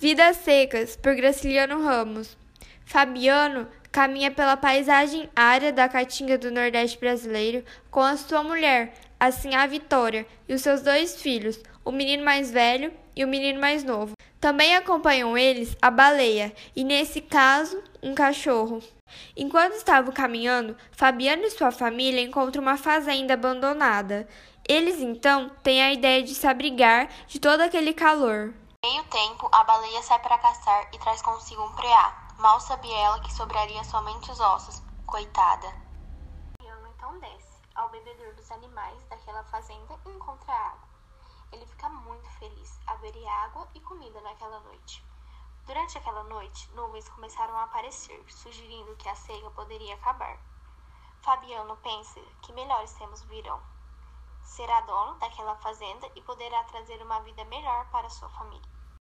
Vidas Secas, por Graciliano Ramos. Fabiano caminha pela paisagem árida da Caatinga do Nordeste brasileiro com a sua mulher, assim a Vitória, e os seus dois filhos, o menino mais velho e o menino mais novo. Também acompanham eles a baleia e, nesse caso, um cachorro. Enquanto estavam caminhando, Fabiano e sua família encontram uma fazenda abandonada. Eles então têm a ideia de se abrigar de todo aquele calor meio tempo, a baleia sai para caçar e traz consigo um preá. Mal sabia ela que sobraria somente os ossos. Coitada. Piano então desce ao bebedouro dos animais daquela fazenda e encontra água. Ele fica muito feliz. Haveria água e comida naquela noite. Durante aquela noite, nuvens começaram a aparecer, sugerindo que a seca poderia acabar. Fabiano pensa que melhores tempos virão. Será dono daquela fazenda e poderá trazer uma vida melhor para sua família.